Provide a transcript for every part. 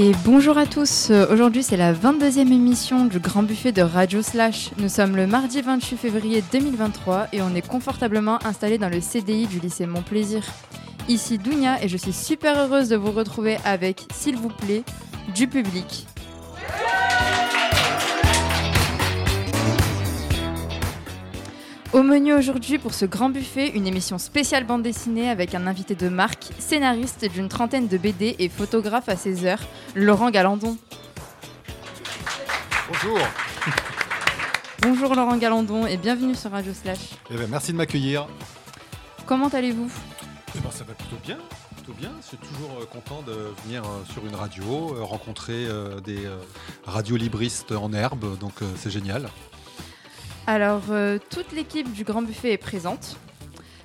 Et bonjour à tous, aujourd'hui c'est la 22e émission du Grand Buffet de Radio Slash. Nous sommes le mardi 28 février 2023 et on est confortablement installé dans le CDI du lycée Montplaisir. Ici Dounia et je suis super heureuse de vous retrouver avec, s'il vous plaît, du public. Au menu aujourd'hui pour ce grand buffet, une émission spéciale bande dessinée avec un invité de marque, scénariste d'une trentaine de BD et photographe à ses heures, Laurent Galandon. Bonjour. Bonjour Laurent Galandon et bienvenue sur Radio Slash. Eh ben, merci de m'accueillir. Comment allez-vous? Eh ben, ça va plutôt bien. Plutôt bien. Je suis toujours euh, content de venir euh, sur une radio, euh, rencontrer des radiolibristes en herbe, donc c'est génial. Alors, euh, toute l'équipe du Grand Buffet est présente.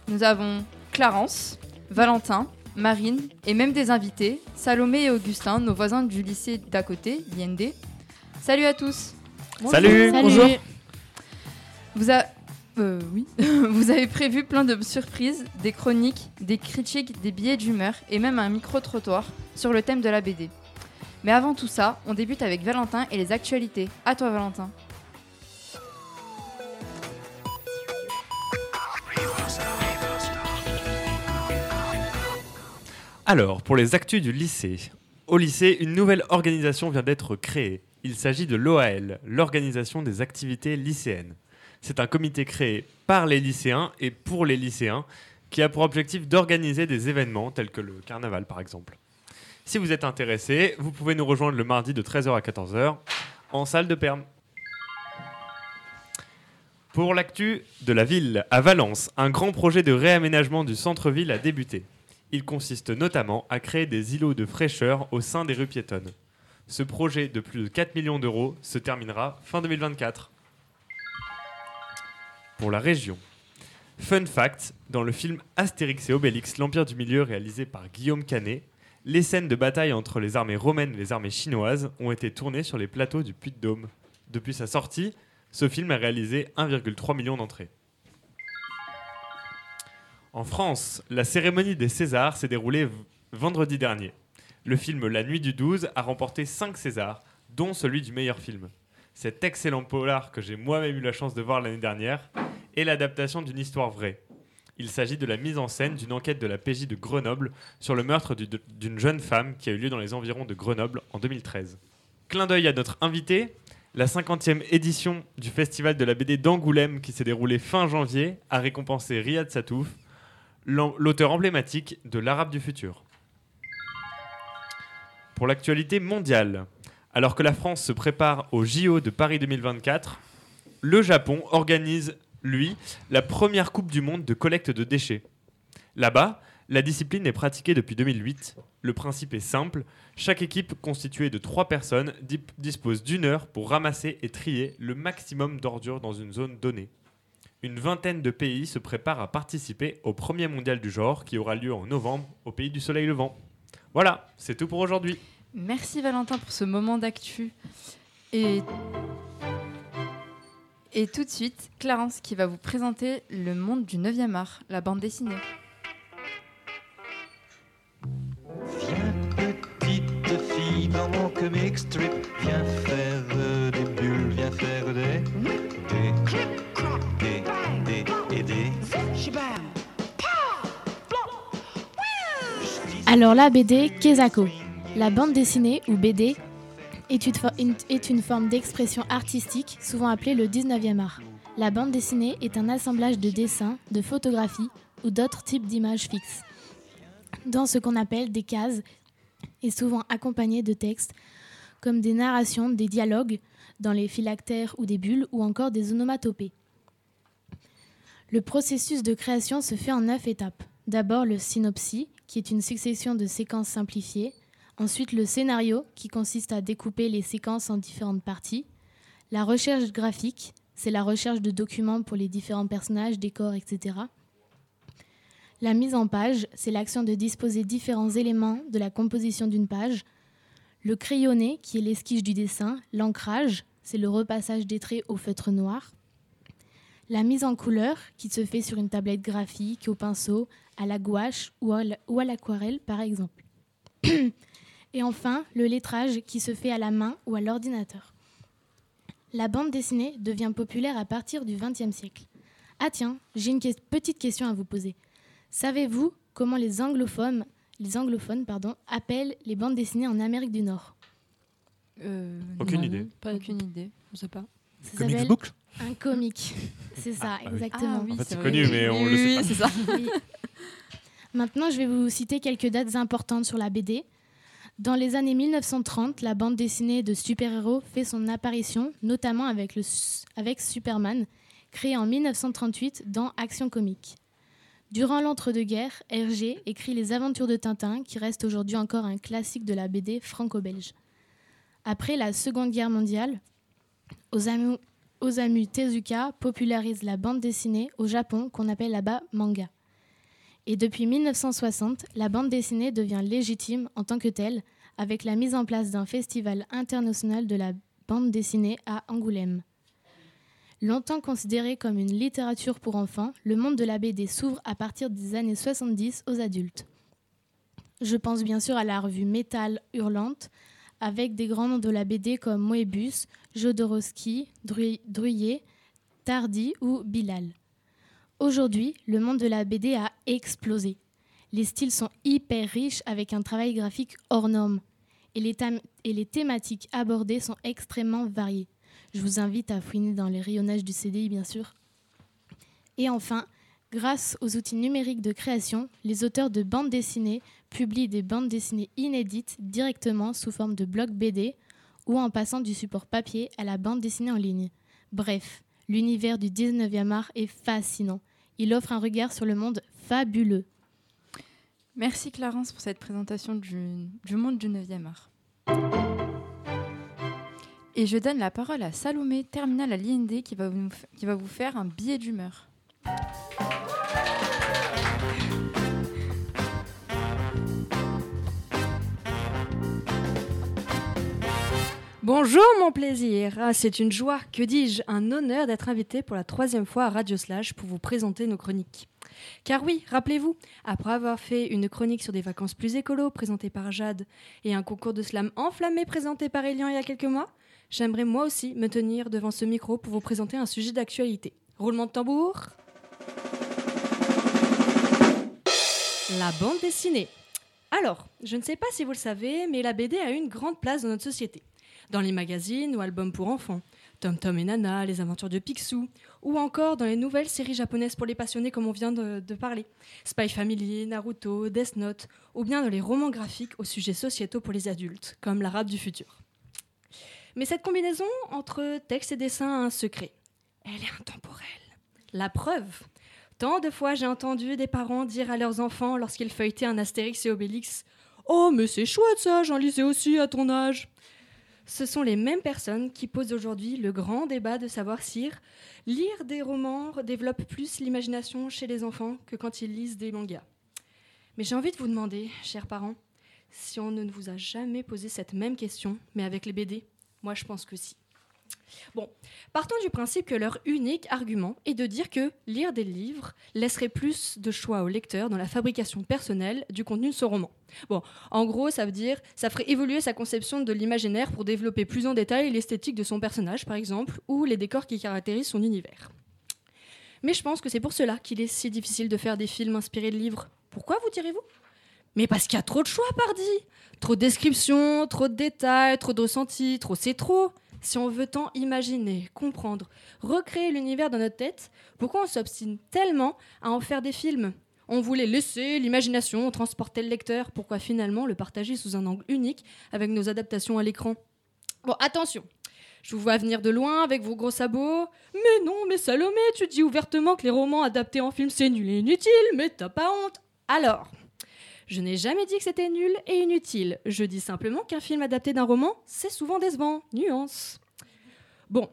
Nous avons Clarence, Valentin, Marine et même des invités, Salomé et Augustin, nos voisins du lycée d'à côté, l'IND. Salut à tous Salut, bonjour. Vous, a- euh, oui. Vous avez prévu plein de surprises, des chroniques, des critiques, des billets d'humeur et même un micro-trottoir sur le thème de la BD. Mais avant tout ça, on débute avec Valentin et les actualités. À toi Valentin. Alors, pour les actus du lycée. Au lycée, une nouvelle organisation vient d'être créée. Il s'agit de l'OAL, l'Organisation des activités lycéennes. C'est un comité créé par les lycéens et pour les lycéens qui a pour objectif d'organiser des événements tels que le carnaval par exemple. Si vous êtes intéressé, vous pouvez nous rejoindre le mardi de 13h à 14h en salle de perme. Pour l'actu de la ville, à Valence, un grand projet de réaménagement du centre-ville a débuté. Il consiste notamment à créer des îlots de fraîcheur au sein des rues piétonnes. Ce projet de plus de 4 millions d'euros se terminera fin 2024. Pour la région. Fun fact, dans le film Astérix et Obélix, l'Empire du Milieu réalisé par Guillaume Canet, les scènes de bataille entre les armées romaines et les armées chinoises ont été tournées sur les plateaux du Puy-de-Dôme. Depuis sa sortie, ce film a réalisé 1,3 million d'entrées. En France, la cérémonie des Césars s'est déroulée vendredi dernier. Le film La Nuit du 12 a remporté 5 Césars, dont celui du meilleur film. Cet excellent polar que j'ai moi-même eu la chance de voir l'année dernière est l'adaptation d'une histoire vraie. Il s'agit de la mise en scène d'une enquête de la PJ de Grenoble sur le meurtre du- d'une jeune femme qui a eu lieu dans les environs de Grenoble en 2013. Clin d'œil à notre invité, la 50e édition du Festival de la BD d'Angoulême qui s'est déroulée fin janvier a récompensé Riyad Satouf, l'auteur emblématique de l'Arabe du futur. Pour l'actualité mondiale, alors que la France se prépare au JO de Paris 2024, le Japon organise, lui, la première Coupe du Monde de collecte de déchets. Là-bas, la discipline est pratiquée depuis 2008. Le principe est simple, chaque équipe constituée de trois personnes dispose d'une heure pour ramasser et trier le maximum d'ordures dans une zone donnée. Une vingtaine de pays se préparent à participer au premier mondial du genre qui aura lieu en novembre au pays du soleil levant. Voilà, c'est tout pour aujourd'hui. Merci Valentin pour ce moment d'actu. Et... Et tout de suite, Clarence qui va vous présenter le monde du 9e art, la bande dessinée. Viens petite fille dans mon comic strip, viens faire des bulles, viens faire des des des des et des. Alors la BD Kezako. La bande dessinée ou BD est une, forme d'expression artistique souvent appelée le 19e art. La bande dessinée est un assemblage de dessins, de photographies ou d'autres types d'images fixes. Dans ce qu'on appelle des cases et souvent accompagnées de textes comme des narrations, des dialogues dans les phylactères ou des bulles ou encore des onomatopées. Le processus de création se fait en neuf étapes. D'abord le synopsis, qui est une succession de séquences simplifiées. Ensuite le scénario, qui consiste à découper les séquences en différentes parties. La recherche graphique, c'est la recherche de documents pour les différents personnages, décors, etc. La mise en page, c'est l'action de disposer différents éléments de la composition d'une page. Le crayonné, qui est l'esquisse du dessin. L'ancrage, c'est le repassage des traits au feutre noir. La mise en couleur, qui se fait sur une tablette graphique, au pinceau, à la gouache ou à l'aquarelle, par exemple. Et enfin, le lettrage qui se fait à la main ou à l'ordinateur. La bande dessinée devient populaire à partir du XXe siècle. Ah tiens, j'ai une que- petite question à vous poser. Savez-vous comment les anglophones, les anglophones pardon, appellent les bandes dessinées en Amérique du Nord? Euh, Aucune non, idée. Pas aucune idée. Je sais pas. Comics Book? Un comic. C'est ça, Ah, oui. exactement. En fait, c'est connu, mais on Oui, le sait oui, pas. c'est ça. Oui. Maintenant, je vais vous citer quelques dates importantes sur la BD. Dans les années 1930, la bande dessinée de super-héros fait son apparition, notamment avec, le, avec Superman, créé en 1938 dans Action Comique. Durant l'entre-deux-guerres, Hergé écrit Les Aventures de Tintin, qui reste aujourd'hui encore un classique de la BD franco-belge. Après la Seconde Guerre mondiale, Osamu, Osamu Tezuka popularise la bande dessinée au Japon qu'on appelle là-bas manga. Et depuis 1960, la bande dessinée devient légitime en tant que telle avec la mise en place d'un festival international de la bande dessinée à Angoulême. Longtemps considéré comme une littérature pour enfants, le monde de la BD s'ouvre à partir des années 70 aux adultes. Je pense bien sûr à la revue Métal Hurlante, avec des grands noms de la BD comme Moebius, Jodorowsky, Dru- Druillet, Tardy ou Bilal. Aujourd'hui, le monde de la BD a explosé. Les styles sont hyper riches avec un travail graphique hors norme. Et les, et les thématiques abordées sont extrêmement variées. Je vous invite à fouiner dans les rayonnages du CDI, bien sûr. Et enfin, grâce aux outils numériques de création, les auteurs de bandes dessinées publient des bandes dessinées inédites directement sous forme de blocs BD ou en passant du support papier à la bande dessinée en ligne. Bref, l'univers du 19e art est fascinant. Il offre un regard sur le monde fabuleux. Merci Clarence pour cette présentation du, monde du 9e art. Et je donne la parole à Salomé, terminale à l'IND, qui va vous faire un billet d'humeur. Bonjour mon plaisir, Ah, c'est une joie, que dis-je, un honneur d'être invité pour la troisième fois à Radio Slash pour vous présenter nos chroniques. Car oui, rappelez-vous, après avoir fait une chronique sur des vacances plus écolo présentée par Jade et un concours de slam enflammé présenté par Elian il y a quelques mois, j'aimerais moi aussi me tenir devant ce micro pour vous présenter un sujet d'actualité. Roulement de tambour. La bande dessinée. Alors, je ne sais pas si vous le savez, mais la BD a une grande place dans notre société dans les magazines ou albums pour enfants, Tom Tom et Nana, les aventures de Picsou, ou encore dans les nouvelles séries japonaises pour les passionnés comme on vient de, parler, Spy Family, Naruto, Death Note, ou bien dans les romans graphiques aux sujets sociétaux pour les adultes, comme l'arabe du futur. Mais cette combinaison entre texte et dessin a un secret. Elle est intemporelle. La preuve Tant de fois j'ai entendu des parents dire à leurs enfants lorsqu'ils feuilletaient un Astérix et Obélix Oh, mais c'est chouette ça, j'en lisais aussi à ton âge ce sont les mêmes personnes qui posent aujourd'hui le grand débat de savoir si lire des romans développe plus l'imagination chez les enfants que quand ils lisent des mangas. Mais j'ai envie de vous demander, chers parents, si on ne vous a jamais posé cette même question, mais avec les BD. Moi, je pense que si. Bon, partons du principe que leur unique argument est de dire que lire des livres laisserait plus de choix au lecteur dans la fabrication personnelle du contenu de ce roman. Bon, en gros, ça veut dire ça ferait évoluer sa conception de l'imaginaire pour développer plus en détail l'esthétique de son personnage, par exemple, ou les décors qui caractérisent son univers. Mais je pense que c'est pour cela qu'il est si difficile de faire des films inspirés de livres. Pourquoi, vous direz-vous? Mais parce qu'il y a trop de choix, pardi Trop de descriptions, trop de détails, trop de ressentis, trop c'est trop si on veut tant imaginer, comprendre, recréer l'univers dans notre tête, pourquoi on s'obstine tellement à en faire des films? On voulait laisser l'imagination transporter le lecteur, pourquoi finalement le partager sous un angle unique avec nos adaptations à l'écran? Bon, attention je vous vois venir de loin avec vos gros sabots. Mais non, mais Salomé, tu dis ouvertement que les romans adaptés en film c'est nul et inutile, mais t'as pas honte. Alors, je n'ai jamais dit que c'était nul et inutile. Je dis simplement qu'un film adapté d'un roman, c'est souvent décevant. Nuance. Bon,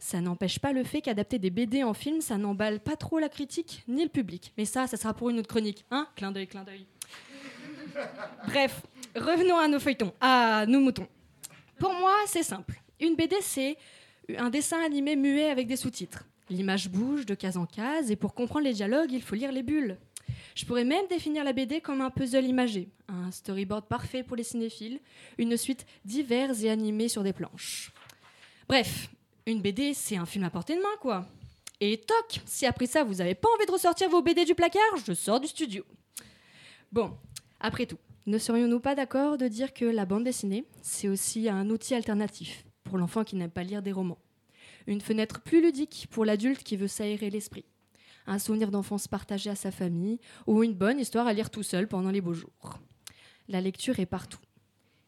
ça n'empêche pas le fait qu'adapter des BD en film, ça n'emballe pas trop la critique ni le public. Mais ça, ça sera pour une autre chronique. Hein? Clin d'œil, clin d'œil. Bref, revenons à nos feuilletons, à nos moutons. Pour moi, c'est simple. Une BD, c'est un dessin animé muet avec des sous-titres. L'image bouge de case en case et pour comprendre les dialogues, il faut lire les bulles. Je pourrais même définir la BD comme un puzzle imagé, un storyboard parfait pour les cinéphiles, une suite diverse et animée sur des planches. Bref, une BD, c'est un film à portée de main, quoi. Et toc, si après ça vous n'avez pas envie de ressortir vos BD du placard, je sors du studio. Bon, après tout, ne serions-nous pas d'accord de dire que la bande dessinée, c'est aussi un outil alternatif pour l'enfant qui n'aime pas lire des romans? Une fenêtre plus ludique pour l'adulte qui veut s'aérer l'esprit Un souvenir d'enfance partagé à sa famille ou une bonne histoire à lire tout seul pendant les beaux jours. La lecture est partout.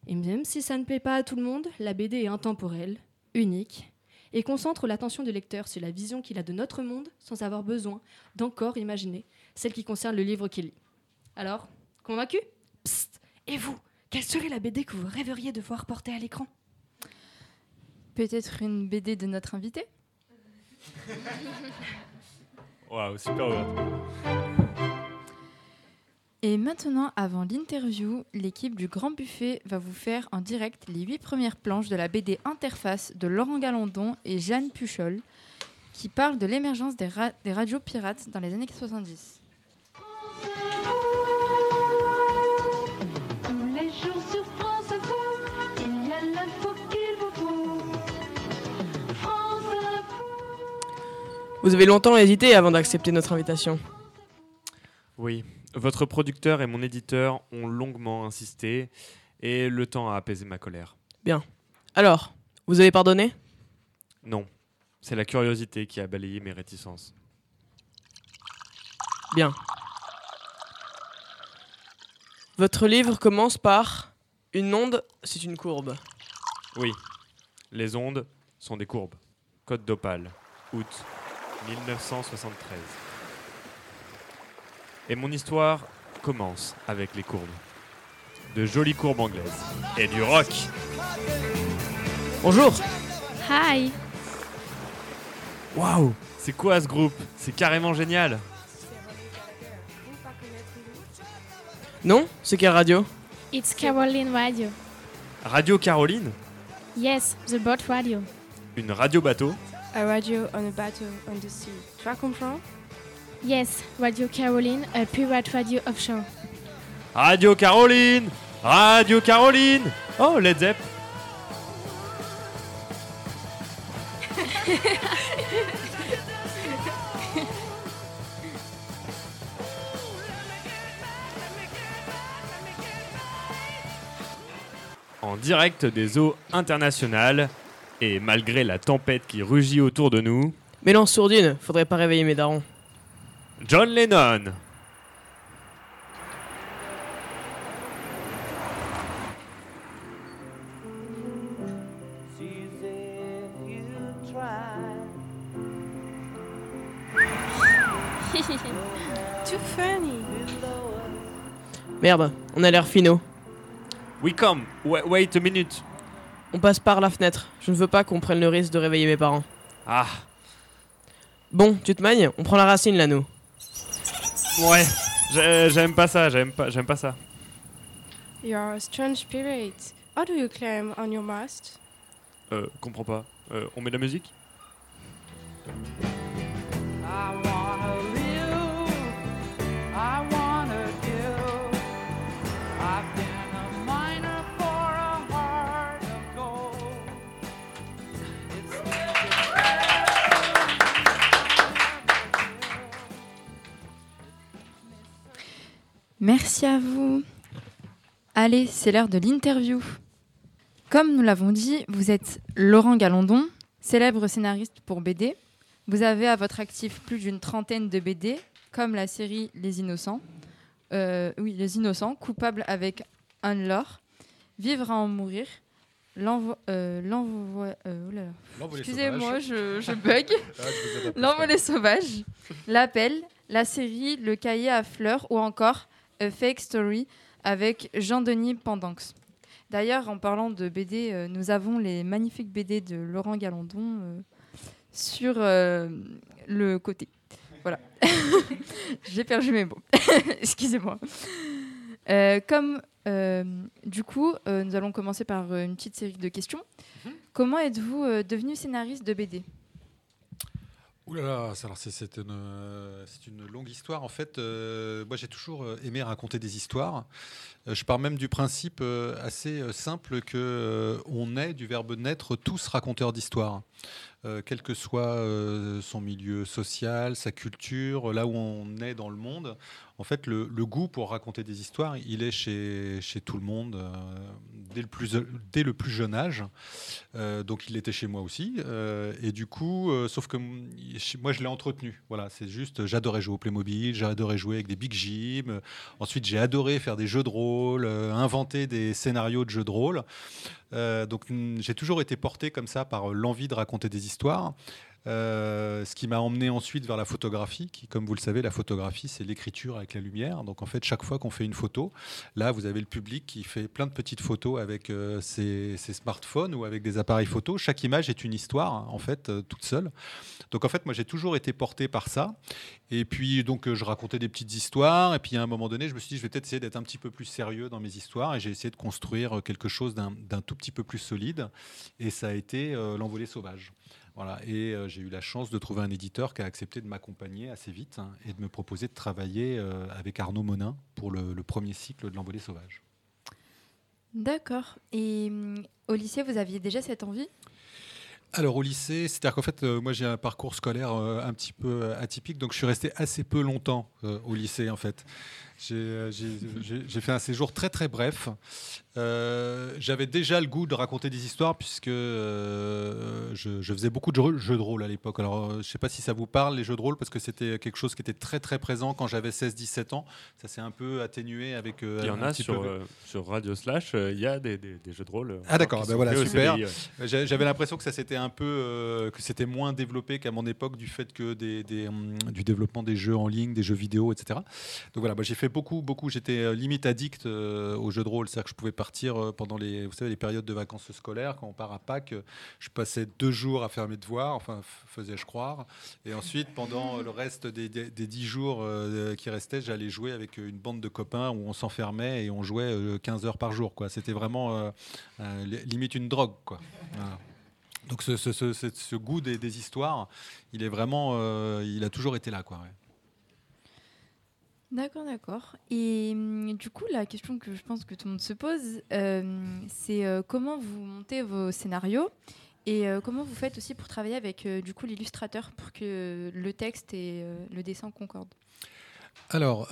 Et même si ça ne plaît pas à tout le monde, la BD est intemporelle, unique et concentre l'attention du lecteur sur la vision qu'il a de notre monde sans avoir besoin d'encore imaginer celle qui concerne le livre qu'il lit. Alors, convaincu? Psst! Et vous Quelle serait la BD que vous rêveriez de voir porter à l'écran? Peut-être une BD de notre invité? Waouh, super. Et maintenant, avant l'interview, l'équipe du Grand Buffet va vous faire en direct les huit premières planches de la BD Interface de Laurent Galandon et Jeanne Puchol, qui parlent de l'émergence des radios pirates dans les années 70. Vous avez longtemps hésité avant d'accepter notre invitation. Oui, votre producteur et mon éditeur ont longuement insisté et le temps a apaisé ma colère. Alors, vous avez pardonné? Non, c'est la curiosité qui a balayé mes réticences. Bien. Votre livre commence par Une onde, c'est une courbe. Oui, les ondes sont des courbes. Code d'Opale, août 1973. Et mon histoire commence avec les courbes. De jolies courbes anglaises. Et du rock Bonjour Hi Waouh C'est quoi ce groupe? C'est carrément génial Non? C'est quelle radio? It's Caroline Radio. Radio Caroline? Yes, the boat radio. Une radio bateau? A radio on a battle on the sea. Tu vas comprendre? Yes, Radio Caroline, a pirate radio offshore. Radio Caroline Radio Caroline Oh, Led Zepp En direct des eaux internationales, et malgré la tempête qui rugit autour de nous, Mélange sourdine, faudrait pas réveiller mes darons. John Lennon Too funny. Merde, on a l'air finaux. We come Wa- Wait a minute On passe par la fenêtre. Je ne veux pas qu'on prenne le risque de réveiller mes parents. Ah, Bon, tu te magnes On prend la racine là, nous. ouais J'ai- J'aime pas ça, j'aime pas, j'aime pas ça. You're a strange spirit. How do you climb on your mast? Euh, comprends pas. Euh, on met de la musique? I wanna live, I wanna Merci à vous. Allez, c'est l'heure de l'interview. Comme nous l'avons dit, vous êtes Laurent Galandon, célèbre scénariste pour BD. Vous avez à votre actif plus d'une trentaine de BD, comme la série Les Innocents. Euh, oui, Les Innocents, Coupable avec Anne Laure, Vivre à en mourir, L'envoi. euh, euh, oh Excusez-moi, je, je bug. Ah, L'envolée sauvage, l'appel, la série Le cahier à fleurs ou encore A Fake Story avec Jean-Denis Pendanx. D'ailleurs, en parlant de BD, euh, nous avons les magnifiques BD de Laurent Galandon euh, sur euh, le côté. Voilà. J'ai perdu mes mots. Excusez-moi. Comme du coup, nous allons commencer par une petite série de questions. Comment êtes-vous devenu scénariste de BD Ouh là là, euh, c'est une longue histoire. En fait, euh, moi j'ai toujours euh, aimé raconter des histoires. Euh, je pars même du principe euh, assez euh, simple que on est du verbe naître tous raconteurs d'histoires. Euh, quel que soit son milieu social, sa culture, là où on est dans le monde, en fait, le, goût pour raconter des histoires, il est chez, tout le monde dès, le plus, jeune âge. Donc, il était chez moi aussi. Et du coup, sauf que moi, je l'ai entretenu. Voilà, c'est juste, j'adorais jouer au Playmobil, j'adorais jouer avec des Big Jim. Ensuite, j'ai adoré faire des jeux de rôle, euh, inventer des scénarios de jeux de rôle. Euh, donc, j'ai toujours été porté comme ça par euh, l'envie de raconter des histoires. Euh, ce qui m'a emmené ensuite vers la photographie, qui, comme vous le savez, la photographie, c'est l'écriture avec la lumière. Donc, en fait, chaque fois qu'on fait une photo, là, vous avez le public qui fait plein de petites photos avec euh, ses, smartphones ou avec des appareils photo. Chaque image est une histoire, hein, en fait, euh, toute seule. Donc, en fait, moi, j'ai toujours été porté par ça. Et puis, donc, je racontais des petites histoires. Et puis, à un moment donné, je me suis dit, je vais peut-être essayer d'être un petit peu plus sérieux dans mes histoires. Et j'ai essayé de construire quelque chose d'un tout petit peu plus solide. Et ça a été L'Envolée sauvage. Voilà. Et euh, j'ai eu la chance de trouver un éditeur qui a accepté de m'accompagner assez vite hein, et de me proposer de travailler euh, avec Arnaud Monin pour le, le premier cycle de L'Envolée sauvage. D'accord. Et hum, au lycée, vous aviez déjà cette envie? Alors au lycée, c'est-à-dire qu'en fait, euh, moi j'ai un parcours scolaire euh, un petit peu atypique, donc je suis resté assez peu longtemps euh, au lycée en fait. J'ai fait un séjour très très bref. Euh, J'avais déjà le goût de raconter des histoires puisque euh, je, je faisais beaucoup de jeux, jeux de rôle à l'époque. Alors euh, je ne sais pas si ça vous parle les jeux de rôle parce que c'était quelque chose qui était très très présent quand j'avais 16-17 ans. Ça s'est un peu atténué avec. Il y en a sur, sur Radio Slash, il y a des, des- des jeux de rôle. Ah d'accord, ben voilà, super. J'avais l'impression que ça c'était un peu que c'était moins développé qu'à mon époque du fait que des, des, hum, du développement des jeux en ligne, des jeux vidéo, etc. Donc voilà, j'ai fait beaucoup, beaucoup. J'étais limite addict aux jeux de rôle, c'est-à-dire que je pouvais partir euh, pendant les, vous savez, les périodes de vacances scolaires quand on part à Pâques. euh, Je passais deux jours à faire mes devoirs, enfin faisais-je croire, et ensuite pendant euh, le reste des, dix jours qui restaient, j'allais jouer avec une bande de copains où on s'enfermait et on jouait euh, 15 heures par jour. C'était vraiment li- limite une drogue. Donc ce, goût des, histoires, il est vraiment, il a toujours été là. D'accord, d'accord. Et hum, du coup, la question que je pense que tout le monde se pose, euh, c'est euh, comment vous montez vos scénarios et euh, comment vous faites aussi pour travailler avec du coup l'illustrateur pour que le texte et le dessin concordent? Alors,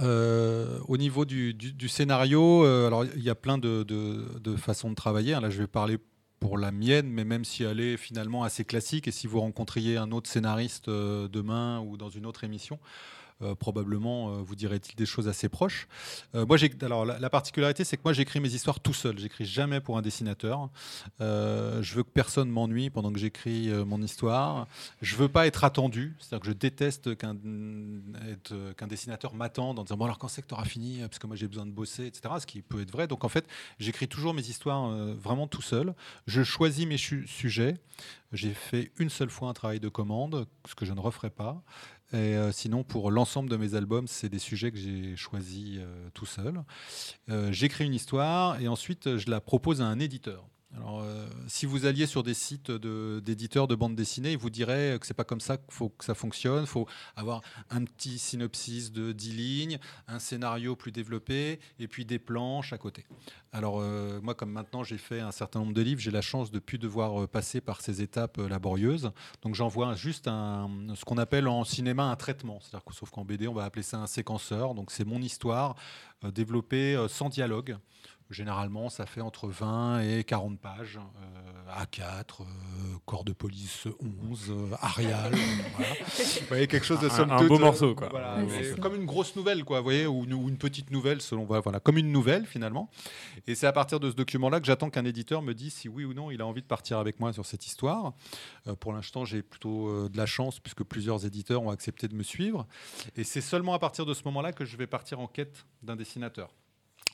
au niveau du, scénario, alors il y a plein de, façons de travailler. hein. Là, je vais parler pour la mienne, mais même si elle est finalement assez classique, et si vous rencontriez un autre scénariste demain ou dans une autre émission, euh, probablement euh, vous direz-il des choses assez proches. Euh, moi, alors la, la particularité, c'est que moi, j'écris mes histoires tout seul. J'écris jamais pour un dessinateur. Euh, je veux que personne m'ennuie pendant que j'écris mon histoire. Je veux pas être attendu, c'est-à-dire que je déteste qu'un qu'un dessinateur m'attende en disant bon alors quand c'est que tu auras fini parce que moi j'ai besoin de bosser, etc. Ce qui peut être vrai. Donc en fait, j'écris toujours mes histoires vraiment tout seul. Je choisis mes sujets. J'ai fait une seule fois un travail de commande, ce que je ne referai pas. Et euh, sinon, pour l'ensemble de mes albums, c'est des sujets que j'ai choisis euh, tout seul. Euh, J'écris une histoire et ensuite je la propose à un éditeur. Alors, euh, si vous alliez sur des sites de- d'éditeurs de, bande dessinée, ils vous diraient que c'est pas comme ça qu'il faut que ça fonctionne. Il faut avoir un petit synopsis de 10 lignes, un scénario plus développé et puis des planches à côté. Alors, euh, moi, comme maintenant j'ai fait un certain nombre de livres, j'ai la chance de ne plus devoir euh, passer par ces étapes laborieuses. Donc, j'envoie juste ce qu'on appelle en cinéma un traitement. C'est-à-dire que, sauf qu'en BD, on va appeler ça un séquenceur. Donc, c'est mon histoire développée sans dialogue. Généralement, ça fait entre 20 et 40 pages. euh, A4, euh, corps de police 11, euh, Arial. voilà. Vous voyez, quelque chose de Un- somme un toute, beau morceau, quoi. voilà, Un beau comme une grosse nouvelle, quoi, vous voyez, ou une, ou une petite nouvelle, selon voilà, comme une nouvelle finalement. Et c'est à partir de ce document-là que j'attends qu'un éditeur me dise si oui ou non il a envie de partir avec moi sur cette histoire. Euh, pour l'instant, j'ai plutôt euh, de la chance puisque plusieurs éditeurs ont accepté de me suivre. Et c'est seulement à partir de ce moment-là que je vais partir en quête d'un dessinateur.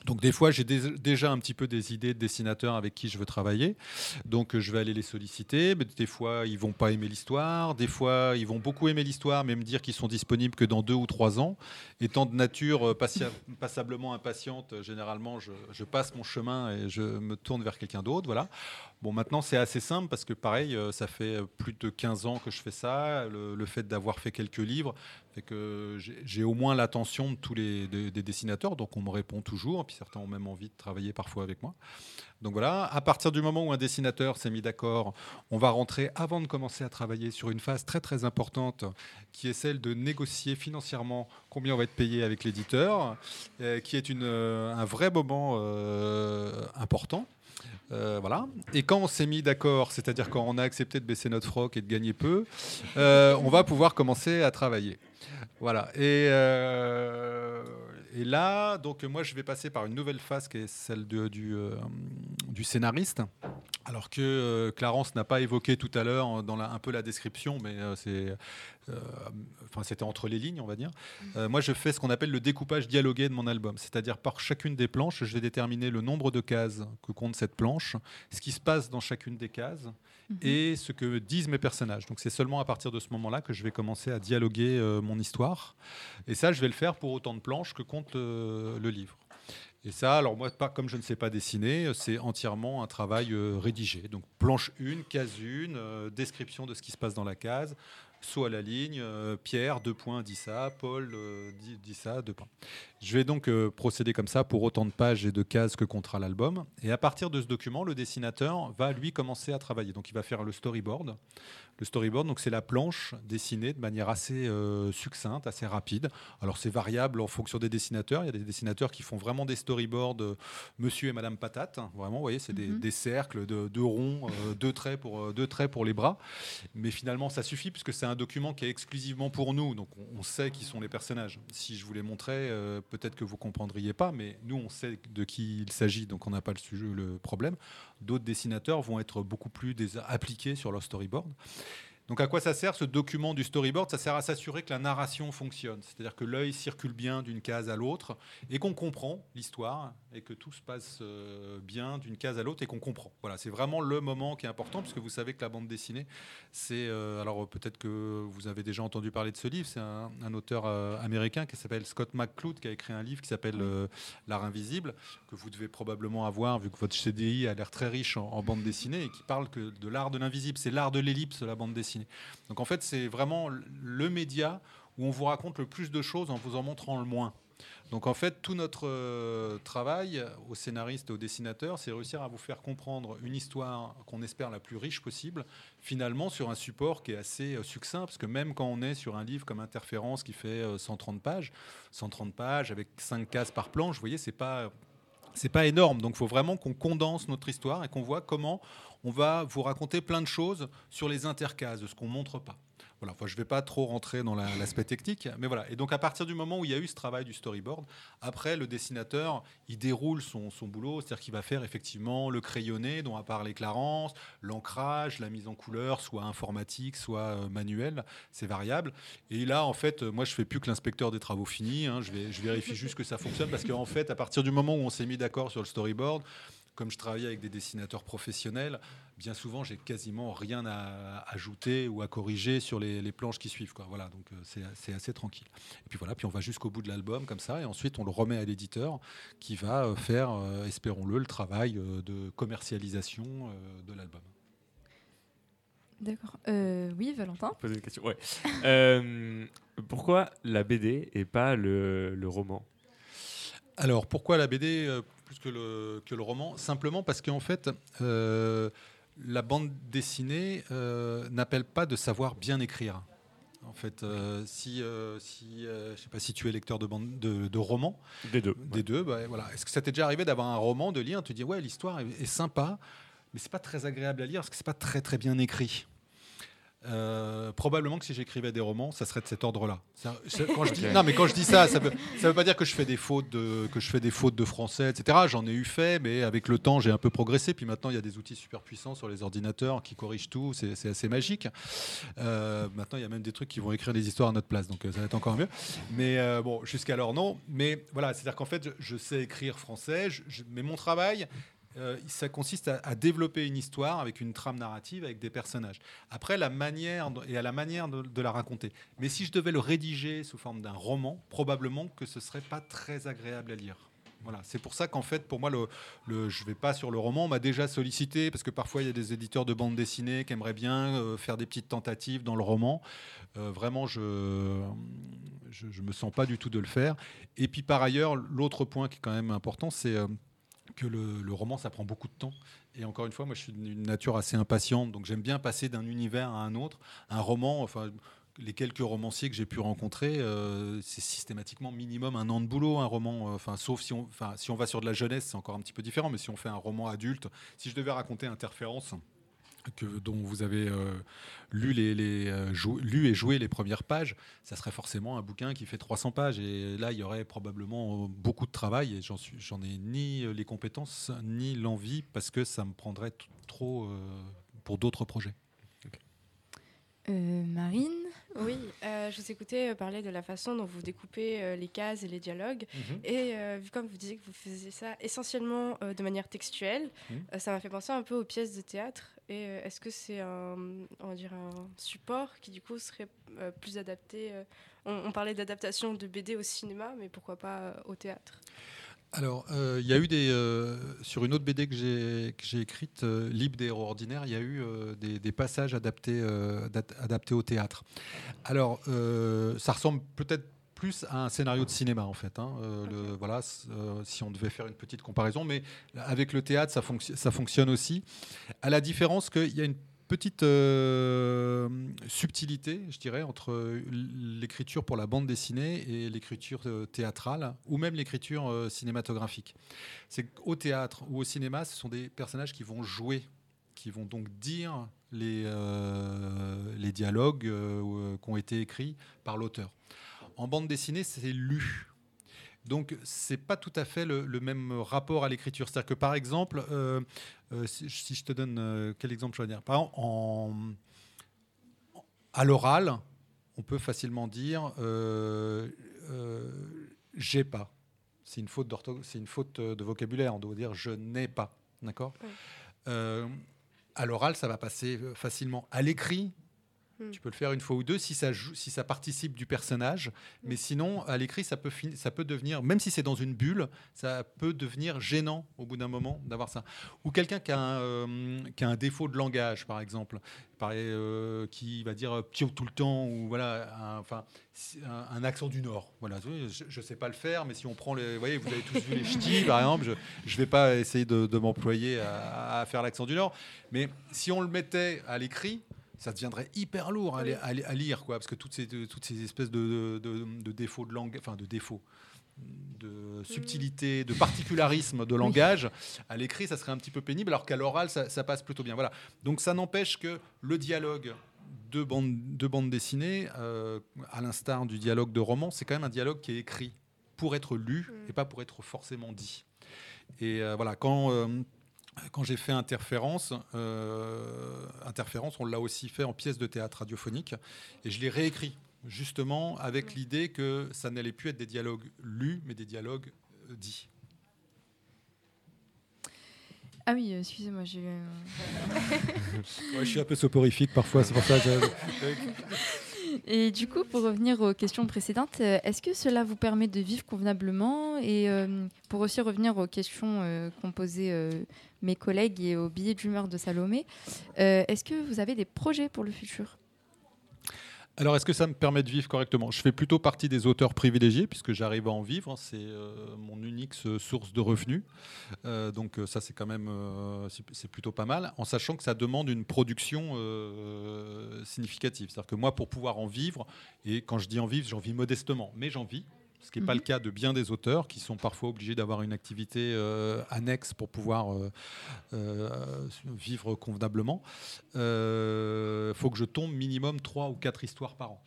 Donc des fois, j'ai dé- déjà un petit peu des idées de dessinateurs avec qui je veux travailler. Donc euh, je vais aller les solliciter. Mais des fois, ils vont pas aimer l'histoire. Des fois, ils vont beaucoup aimer l'histoire, mais me dire qu'ils sont disponibles que dans deux ou trois ans. Étant de nature euh, passablement impatiente, euh, généralement, je, passe mon chemin et je me tourne vers quelqu'un d'autre. Voilà. Bon, maintenant, c'est assez simple parce que pareil, ça fait plus de 15 ans que je fais ça. Le fait d'avoir fait quelques livres fait que j'ai- au moins l'attention de tous les des, des dessinateurs, donc on me répond toujours. Puis certains ont même envie de travailler parfois avec moi. Donc voilà, à partir du moment où un dessinateur s'est mis d'accord, on va rentrer avant de commencer à travailler sur une phase très très importante qui est celle de négocier financièrement combien on va être payé avec l'éditeur, euh, qui est une, euh, un vrai moment euh, important. Voilà. Et quand on s'est mis d'accord, c'est-à-dire quand on a accepté de baisser notre froc et de gagner peu, on va pouvoir commencer à travailler. Voilà. Et, euh, et là, donc moi, je vais passer par une nouvelle phase qui est celle euh, du scénariste. Alors que euh, Clarence n'a pas évoqué tout à l'heure dans un peu la description, mais c'est, c'était entre les lignes, on va dire. Moi, je fais ce qu'on appelle le découpage dialogué de mon album, c'est-à-dire par chacune des planches, je vais déterminer le nombre de cases que compte cette planche, ce qui se passe dans chacune des cases et ce que disent mes personnages. Donc c'est seulement à partir de ce moment-là que je vais commencer à dialoguer euh, mon histoire. Et ça, je vais le faire pour autant de planches que compte euh, le livre. Et ça, alors moi, pas, comme je ne sais pas dessiner, c'est entièrement un travail euh, rédigé. Donc planche 1, case 1, description de ce qui se passe dans la case, saut à la ligne, euh, Pierre, deux points, dit ça, Paul, dit, dit ça, deux points. Je vais donc euh, procéder comme ça pour autant de pages et de cases que comptera l'album. Et à partir de ce document, le dessinateur va lui commencer à travailler. Donc il va faire le storyboard. Le storyboard, donc c'est la planche dessinée de manière assez euh, succincte, assez rapide. Alors c'est variable en fonction des dessinateurs. Il y a des dessinateurs qui font vraiment des storyboards euh, Monsieur et Madame Patate. hein, Vraiment, vous voyez, c'est des, Mhm. des cercles, de, deux ronds, euh, deux traits pour euh, deux traits pour les bras. Mais finalement, ça suffit puisque c'est un document qui est exclusivement pour nous. Donc on, on sait qui sont les personnages. Si je vous les montrais, peut-être que vous comprendriez pas, mais nous on sait de qui il s'agit, donc on n'a pas le sujet, le problème. D'autres dessinateurs vont être beaucoup plus appliqués sur leur storyboard. Donc à quoi ça sert ce document du storyboard? Ça sert à s'assurer que la narration fonctionne, c'est-à-dire que l'œil circule bien d'une case à l'autre et qu'on comprend l'histoire et que tout se passe euh, bien d'une case à l'autre et qu'on comprend. Voilà, c'est vraiment le moment qui est important puisque vous savez que la bande dessinée, c'est euh, alors peut-être que vous avez déjà entendu parler de ce livre. C'est un, un auteur euh, américain qui s'appelle Scott McCloud qui a écrit un livre qui s'appelle euh, L'art invisible que vous devez probablement avoir vu que votre CDI a l'air très riche en, en bande dessinée et qui parle que de l'art de l'invisible. C'est l'art de l'ellipse la bande dessinée. Donc en fait, c'est vraiment le média où on vous raconte le plus de choses en vous en montrant le moins. Donc en fait, tout notre euh, travail aux scénaristes et aux dessinateurs, c'est réussir à vous faire comprendre une histoire qu'on espère la plus riche possible, finalement sur un support qui est assez euh, succinct, parce que même quand on est sur un livre comme Interférence qui fait euh, 130 pages, 130 pages avec 5 cases par planche, vous voyez, c'est pas pas énorme. Donc, il faut vraiment qu'on condense notre histoire et qu'on voit comment on va vous raconter plein de choses sur les intercases, ce qu'on montre pas. Voilà, enfin, je ne vais pas trop rentrer dans la- l'aspect technique, mais voilà. Et donc, à partir du moment où il y a eu ce travail du storyboard, après, le dessinateur, il déroule son, son boulot, c'est-à-dire qu'il va faire effectivement le crayonné dont a parlé Clarence, l'ancrage, la mise en couleur, soit informatique, soit euh, manuel, c'est variable. Et là, en fait, moi, je fais plus que l'inspecteur des travaux finis. hein. je, je vérifie juste que ça fonctionne parce qu'en fait, à partir du moment où on s'est mis d'accord sur le storyboard, comme je travaillais avec des dessinateurs professionnels, bien souvent, j'ai quasiment rien à ajouter ou à corriger sur les, les planches qui suivent. Quoi. Voilà, donc euh, c'est assez tranquille. Et puis voilà, puis on va jusqu'au bout de l'album comme ça, et ensuite on le remet à l'éditeur qui va euh, faire, euh, espérons-le, le travail de commercialisation euh, de l'album. D'accord. Euh, oui, Valentin? Poser une question. Ouais. Euh, pourquoi la BD et pas le, le roman? Alors, pourquoi la BD euh, plus que le, que le roman Simplement parce qu'en fait, euh, la bande dessinée euh, n'appelle pas de savoir bien écrire. En fait, euh, si, si je sais pas si tu es lecteur de, bande, de, de romans, Des deux. des deux, bah, voilà. Est-ce que ça t'est déjà arrivé d'avoir un roman, de lire, tu te dis ouais l'histoire est, est sympa, mais c'est pas très agréable à lire parce que c'est pas très très bien écrit? Euh, probablement que si j'écrivais des romans, ça serait de cet ordre-là. Quand je dis, non, mais quand je dis ça, ça veut, ça veut pas dire que je fais des fautes de, que je fais des fautes de français, etc. J'en ai eu fait, mais avec le temps, j'ai un peu progressé. Puis maintenant, il y a des outils super puissants sur les ordinateurs qui corrigent tout. C'est assez magique. Euh, maintenant, il y a même des trucs qui vont écrire des histoires à notre place, donc euh, ça va être encore mieux. Mais euh, bon, jusqu'alors non. Mais voilà, c'est-à-dire qu'en fait, je, je sais écrire français, je- je- mais mon travail. Euh, ça consiste à, développer une histoire avec une trame narrative, avec des personnages. Après, la manière de- et à la manière de, la raconter. Mais si je devais le rédiger sous forme d'un roman, probablement que ce serait pas très agréable à lire. Voilà, c'est pour ça qu'en fait, pour moi, le, le- je vais pas sur le roman. On m'a déjà sollicité parce que parfois il y a des éditeurs de bande dessinée qui aimeraient bien euh, faire des petites tentatives dans le roman. Euh, vraiment, je, je me sens pas du tout de le faire. Et puis par ailleurs, l'autre point qui est quand même important, c'est que le, roman, ça prend beaucoup de temps. Et encore une fois, moi, je suis d'une nature assez impatiente, donc j'aime bien passer d'un univers à un autre. Un roman, enfin, les quelques romanciers que j'ai pu rencontrer, euh, c'est systématiquement minimum un an de boulot, un roman. euh, Enfin, sauf si on, si on va sur de la jeunesse, c'est encore un petit peu différent. Mais si on fait un roman adulte, si je devais raconter Interférence, que, dont vous avez euh, lu, les, les, euh, jou- lu et joué les premières pages, ça serait forcément un bouquin qui fait 300 pages. Et là, il y aurait probablement euh, beaucoup de travail. Et j'en suis, j'en ai ni les compétences ni l'envie parce que ça me prendrait t- trop euh, pour d'autres projets. Euh, Marine? Oui, euh, je vous écoutais parler de la façon dont vous découpez euh, les cases et les dialogues. Et euh, vu comme vous disiez que vous faisiez ça essentiellement euh, de manière textuelle, Mhm. euh, ça m'a fait penser un peu aux pièces de théâtre. Et euh, est-ce que c'est un, on va dire un support qui du coup serait euh, plus adapté euh, on, parlait d'adaptation de BD au cinéma, mais pourquoi pas au théâtre? Alors, il y a eu des. sur une autre BD que j'ai écrite, euh, Libre des héros ordinaires, il y a eu des, des passages adaptés, adaptés au théâtre. Alors, ça ressemble peut-être plus à un scénario de cinéma, en fait. hein. Euh, le- voilà, euh, si on devait faire une petite comparaison. Mais avec le théâtre, ça, fonc- ça fonctionne aussi. À la différence qu'il y a une petite euh, subtilité, je dirais, entre l'écriture pour la bande dessinée et l'écriture théâtrale, ou même l'écriture cinématographique. C'est qu'au théâtre ou au cinéma, ce sont des personnages qui vont jouer, qui vont donc dire les, les dialogues qui ont été écrits par l'auteur. En bande dessinée, c'est lu. Donc, c'est pas tout à fait le, le même rapport à l'écriture. C'est-à-dire que, par exemple, euh, euh, si, si je te donne euh, quel exemple je vais dire, par exemple, en, à l'oral, on peut facilement dire j'ai pas. C'est une faute c'est une faute de vocabulaire. On doit dire je n'ai pas. D'accord? Oui. À l'oral, ça va passer facilement. À l'écrit, Hmm. tu peux le faire une fois ou deux si ça, joue, si ça participe du personnage. Mais sinon, à l'écrit, ça peut, ça peut devenir, même si c'est dans une bulle, ça peut devenir gênant au bout d'un moment d'avoir ça. Ou quelqu'un qui, a un, euh, qui a un défaut de langage, par exemple, pareil, euh, qui va dire euh, pio tout le temps, ou voilà, un, enfin, un, un accent du Nord. Voilà, je ne sais pas le faire, mais si on prend les. Vous voyez, vous avez tous vu les ch'tis, par exemple, je ne vais pas essayer de, de m'employer à, à faire l'accent du Nord. Mais si on le mettait à l'écrit, ça deviendrait hyper lourd à, li- à li- à lire, quoi, parce que toutes ces, toutes ces espèces de, de- de défauts de langue, enfin de défauts, de subtilité, de particularisme de langage, à l'écrit, ça serait un petit peu pénible, alors qu'à l'oral, ça, ça passe plutôt bien. Voilà. Donc ça n'empêche que le dialogue de bande, de bande dessinée, euh, à l'instar du dialogue de roman, c'est quand même un dialogue qui est écrit pour être lu et pas pour être forcément dit. Et euh, voilà, quand, euh, quand j'ai fait Interférence, euh, Interférence, on l'a aussi fait en pièce de théâtre radiophonique, et je l'ai réécrit justement avec l'idée que ça n'allait plus être des dialogues lus, mais des dialogues euh, dits. Ah oui, euh, excusez-moi, j'ai Ouais, je suis un peu soporifique parfois, c'est pour ça. que Et du coup, pour revenir aux questions précédentes, euh, est-ce que cela vous permet de vivre convenablement Et euh, pour aussi revenir aux questions euh, qu'ont posées mes collègues et aux billets d'humeur de Salomé, est-ce que vous avez des projets pour le futur? Alors, est-ce que ça me permet de vivre correctement? Je fais plutôt partie des auteurs privilégiés, puisque j'arrive à en vivre. C'est euh, mon unique source de revenus. Euh, donc, euh, ça, c'est quand même c'est plutôt pas mal, en sachant que ça demande une production significative. C'est-à-dire que moi, pour pouvoir en vivre, et quand je dis en vivre, j'en vis modestement, mais j'en vis. Ce qui n'est pas Mhm. le cas de bien des auteurs qui sont parfois obligés d'avoir une activité euh, annexe pour pouvoir euh, euh, vivre convenablement. Il faut que je tombe minimum 3 ou 4 histoires par an.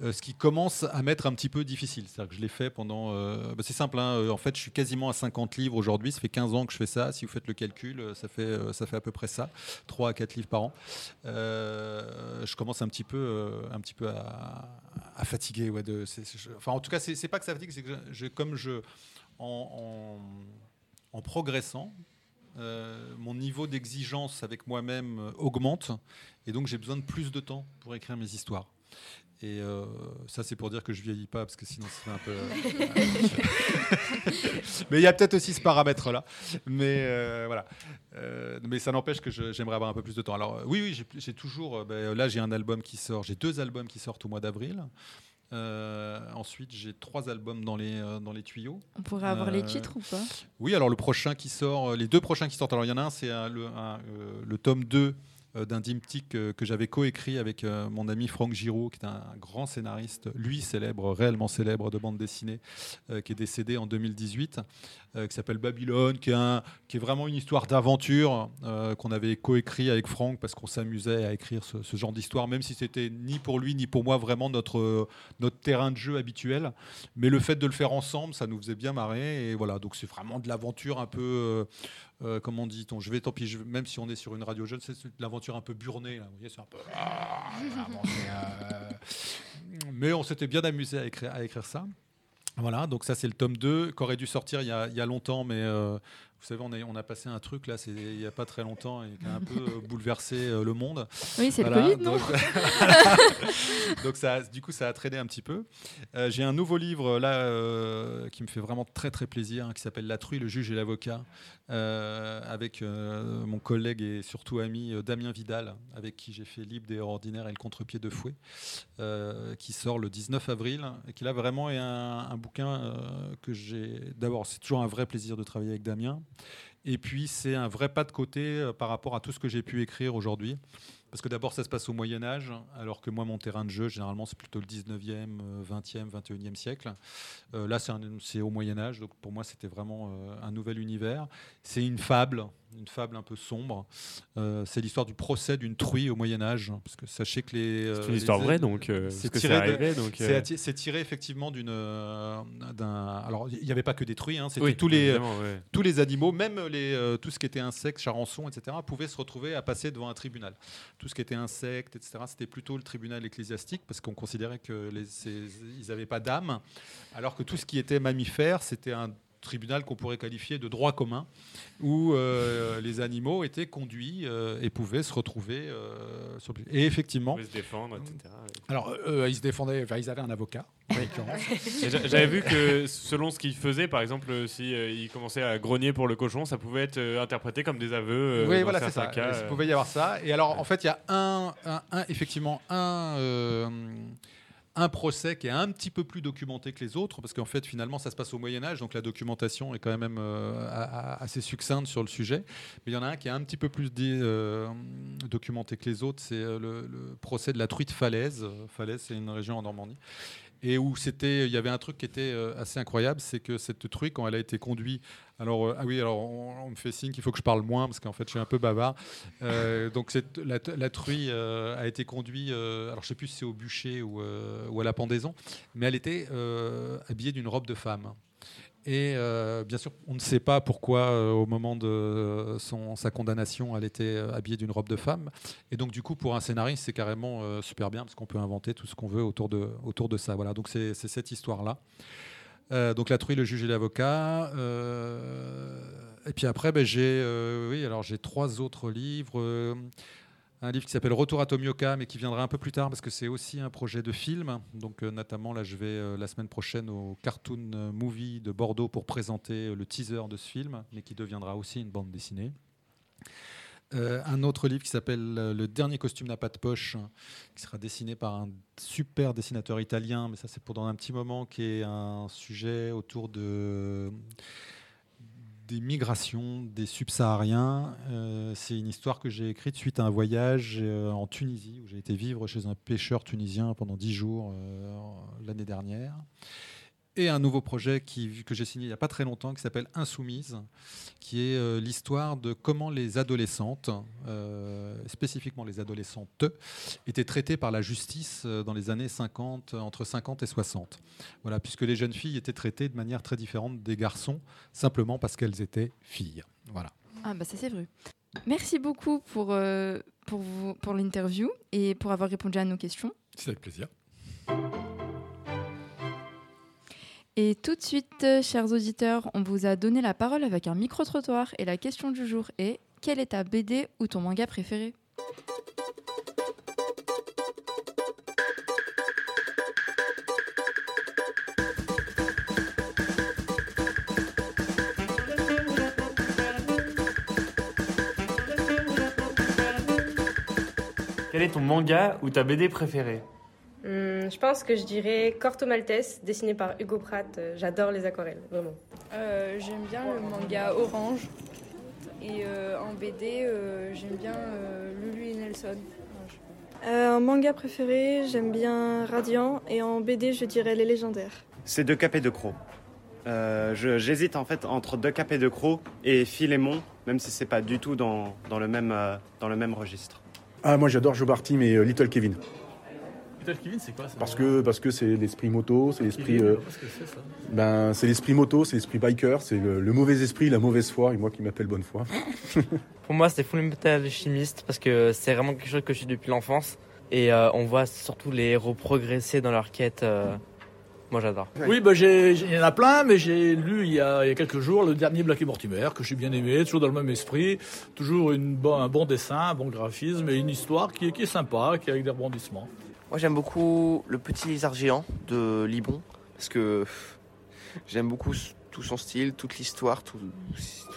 Ce qui commence à m'être un petit peu difficile. C'est-à-dire que je l'ai fait pendant. bah, c'est simple, hein, en fait, je suis quasiment à 50 livres aujourd'hui. Ça fait 15 ans que je fais ça. Si vous faites le calcul, ça fait, ça fait à peu près ça 3 à 4 livres par an. Je commence un petit peu, un petit peu à, à. Ouais, enfin, en tout cas, c'est, pas que ça fatigue, c'est que comme je. En progressant, euh, mon niveau d'exigence avec moi-même euh, augmente. Et donc, j'ai besoin de plus de temps pour écrire mes histoires. Et euh, ça, c'est pour dire que je vieillis pas, parce que sinon, c'est un peu. mais il y a peut-être aussi ce paramètre-là. Mais euh, voilà. Euh, mais ça n'empêche que j'aimerais avoir un peu plus de temps. Alors, euh, oui, oui, j'ai- toujours. euh, ben, là, j'ai un album qui sort. J'ai deux albums qui sortent au mois d'avril. Euh, ensuite, j'ai trois albums dans les, euh, dans les tuyaux. On pourrait avoir les Euh, titres ou pas? Oui, alors le prochain qui sort, euh, les deux prochains qui sortent, alors il y en a un, c'est le, euh, le tome 2 euh, d'un diptyque euh, que j'avais coécrit avec euh, mon ami Franck Giraud, qui est un, grand scénariste, lui célèbre, réellement célèbre de bande dessinée, euh, qui est décédé en 2018, euh, qui s'appelle Babylone, qui est, vraiment une histoire d'aventure euh, qu'on avait coécrit avec Franck parce qu'on s'amusait à écrire ce, genre d'histoire, même si c'était ni pour lui ni pour moi vraiment notre, euh, notre terrain de jeu habituel. Mais le fait de le faire ensemble, ça nous faisait bien marrer. Et voilà, donc c'est vraiment de l'aventure un peu. euh, euh, comment dit-on Je vais, tant pis, même si on est sur une radio jeune, c'est l'aventure un peu burnée. Euh, Mais on s'était bien amusé à écrire ça. Voilà, donc ça c'est le tome 2 qui aurait dû sortir il y a, il y a longtemps, mais euh, vous savez, on a, on a passé un truc là, il n'y a pas très longtemps, et qui a un peu euh, bouleversé euh, le monde. Oui, c'est Voilà, le Covid, non donc, donc ça, a- du coup, ça a traîné un petit peu. Euh, J'ai un nouveau livre là euh, qui me fait vraiment très très plaisir, hein, qui s'appelle La truie, le juge et l'avocat, avec mon collègue et surtout ami Damien Vidal, avec qui j'ai fait Libre des ordinaires et le contre-pied de fouet, qui sort le 19 avril, et qui là vraiment est un, un bouquin que j'ai. D'abord, c'est toujours un vrai plaisir de travailler avec Damien. Et puis, c'est un vrai pas de côté euh, par rapport à tout ce que j'ai pu écrire aujourd'hui. Parce que d'abord, ça se passe au Moyen Âge, alors que moi, mon terrain de jeu, généralement, c'est plutôt le 19e, euh, 20e, 21e siècle. Euh, là, c'est au Moyen Âge, donc pour moi, c'était vraiment euh, un nouvel univers. C'est une fable, une fable un peu sombre. Euh, c'est l'histoire du procès d'une truie au Moyen Âge, parce que sachez que les... euh, C'est une histoire les- vraie, donc, euh, c'est tiré, donc, c'est euh, c'est tiré effectivement d'une euh, d'un. Alors, il n'y avait pas que des truies, hein, c'était Oui, tous les ouais. tous les animaux, même les euh, tout ce qui était insectes, charançons, etc., pouvaient se retrouver à passer devant un tribunal. Tout ce qui était insectes, etc., c'était plutôt le tribunal ecclésiastique parce qu'on considérait que les, ces- ils n'avaient pas d'âme, alors que tout ce qui était mammifère, c'était un tribunal qu'on pourrait qualifier de droit commun, où euh, les animaux étaient conduits euh, et pouvaient se retrouver euh, sur Et effectivement, Ils pouvaient se défendre, etc. alors ils se défendaient, enfin, ils avaient un avocat. J'avais vu que selon ce qu'il faisait, par exemple, euh, si euh, il commençait à grogner pour le cochon, ça pouvait être interprété comme des aveux. oui, dans voilà, c'est ça. cas, Il pouvait y avoir ça. Et alors, en fait, il y a un, un- un- effectivement un, un procès qui est un petit peu plus documenté que les autres, parce qu'en fait, finalement, ça se passe au Moyen Âge, donc la documentation est quand même euh, assez succincte sur le sujet. Mais il y en a un qui est un petit peu plus euh, documenté que les autres, c'est euh, le, procès de la truite Falaise. Falaise, c'est une région en Normandie. Et où c'était, il y avait un truc qui était euh, assez incroyable, c'est que cette truite, quand elle a été conduite, alors euh, ah oui, alors on, me fait signe qu'il faut que je parle moins parce qu'en fait je suis un peu bavard. Euh, donc cette, la, truie a été conduite, alors je sais plus si c'est au bûcher ou, ou à la pendaison, mais elle était habillée d'une robe de femme. Et euh, bien sûr, on ne sait pas pourquoi, euh, au moment de son, sa condamnation, elle était euh, habillée d'une robe de femme. Et donc, du coup, pour un scénariste, c'est carrément euh, super bien parce qu'on peut inventer tout ce qu'on veut autour de, autour de ça. Voilà, donc c'est cette histoire-là. Euh, donc la truie, le juge et l'avocat. Euh, et puis après, ben, j'ai euh, oui, j'ai trois autres livres. Un livre qui s'appelle Retour à Tomioka, mais qui viendra un peu plus tard parce que c'est aussi un projet de film. Donc euh, notamment là, je vais euh, la semaine prochaine au Cartoon Movie de Bordeaux pour présenter euh, le teaser de ce film, mais qui deviendra aussi une bande dessinée. Un autre livre qui s'appelle Le dernier costume n'a pas de poche, qui sera dessiné par un super dessinateur italien, mais ça c'est pour dans un petit moment, qui est un sujet autour de des migrations des subsahariens. Euh, c'est une histoire que j'ai écrite suite à un voyage euh, en Tunisie, où j'ai été vivre chez un pêcheur tunisien pendant dix jours euh, l'année dernière. Et un nouveau projet qui, que j'ai signé il n'y a pas très longtemps qui s'appelle Insoumise, qui est euh, l'histoire de comment les adolescentes, euh, spécifiquement les adolescentes, étaient traitées par la justice euh, dans les années 50, entre 50 et 60. Voilà, puisque les jeunes filles étaient traitées de manière très différente des garçons, simplement parce qu'elles étaient filles. Voilà. Ah bah ça c'est vrai. Merci beaucoup pour, euh, pour, vous- pour l'interview et pour avoir répondu à nos questions. C'est avec plaisir. Et tout de suite, euh, chers auditeurs, on vous a donné la parole avec un micro-trottoir et la question du jour est quelle est ta BD ou ton manga préféré? Quel est ton manga ou ta BD préférée? Hum, je pense que je dirais Corto Maltese, dessiné par Hugo Pratt. Euh, J'adore les aquarelles, vraiment. Euh, j'aime bien le manga Orange. Et euh, en BD, euh, j'aime bien euh, Lulu et Nelson. Euh, en manga préféré, j'aime bien Radiant et en BD, je dirais Les Légendaires. C'est Deux Cap et Deux Crocs. Euh, J'hésite en fait entre Deux Cap et Deux Crocs et Philémon, même si c'est pas du tout dans, dans, le même, euh, dans le même registre. Ah, moi j'adore Joe Barty, mais euh, Little Kevin. Little Kevin, c'est quoi ça Parce que parce que c'est l'esprit moto, c'est l'esprit. Euh, c'est ben, c'est l'esprit moto, c'est l'esprit biker, c'est le, le mauvais esprit, la mauvaise foi, et moi qui m'appelle bonne foi. Pour moi, c'est Full Metal Alchemist parce que c'est vraiment quelque chose que je suis depuis l'enfance. Et euh, on voit surtout les héros progresser dans leur quête. euh, Moi, j'adore. Oui, bah, j'ai- il y en a plein, mais j'ai lu il y, a, il y a quelques jours le dernier Black et Mortimer, que j'ai bien aimé, toujours dans le même esprit, toujours une un bon dessin, un bon graphisme et une histoire qui, est- qui est sympa, qui est avec des rebondissements. Moi j'aime beaucoup le petit lézard géant de Libon parce que j'aime beaucoup tout son style, toute l'histoire, tout,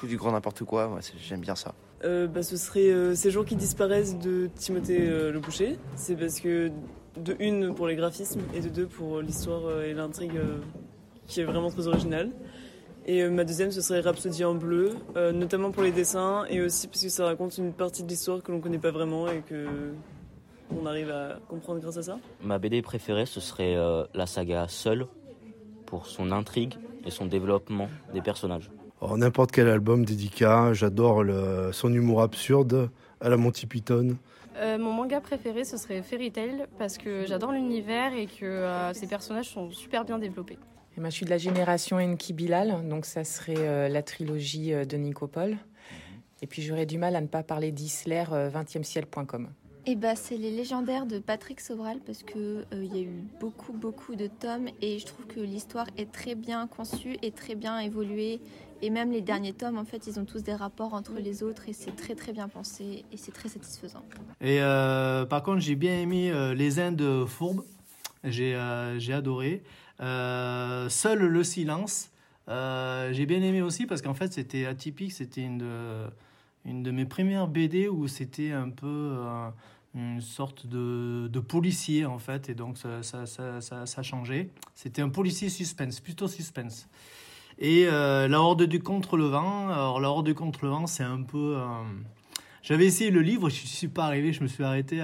du grand n'importe quoi. J'aime bien ça. Euh, bah, ce serait euh, Ces jours qui disparaissent de Timothée euh, Le Boucher. C'est parce que, de une, pour les graphismes, et de deux, pour l'histoire et l'intrigue qui est vraiment très originale. Et ma deuxième, ce serait Rhapsody en bleu, notamment pour les dessins, et aussi parce que ça raconte une partie de l'histoire que l'on connaît pas vraiment et que on arrive à comprendre grâce à ça. Ma BD préférée, ce serait euh, la saga Seul, pour son intrigue et son développement des personnages. Alors, n'importe quel album dédicat, j'adore le- son humour absurde à la Monty Python. Euh, mon manga préféré, ce serait Fairy Tail, parce que j'adore l'univers et que euh, ces personnages sont super bien développés. Et moi, je suis de la génération Enki Bilal, donc ça serait euh, la trilogie euh, de Nicopole. Et puis j'aurais du mal à ne pas parler d'Isler, euh, 20e-ciel.com. Et bah, c'est les légendaires de Patrick Sobral parce que euh, il y a eu beaucoup beaucoup de tomes et je trouve que l'histoire est très bien conçue et très bien évoluée et même les derniers tomes en fait ils ont tous des rapports entre les autres et c'est très très bien pensé et c'est très satisfaisant. Et euh, par contre, j'ai bien aimé euh, les Indes fourbes. J'ai j'ai adoré. Seul le silence. j'ai bien aimé aussi parce qu'en fait, c'était atypique. C'était une une de mes premières BD où c'était un peu euh, une sorte de, policier en fait. Et donc, ça, ça, ça, ça, ça changeait. C'était un policier suspense, plutôt suspense. Et euh, la Horde du Contre-le-Vent. Alors, la Horde du Contre-le-Vent, c'est un peu. euh, j'avais essayé le livre, je ne suis pas arrivé, je me suis arrêté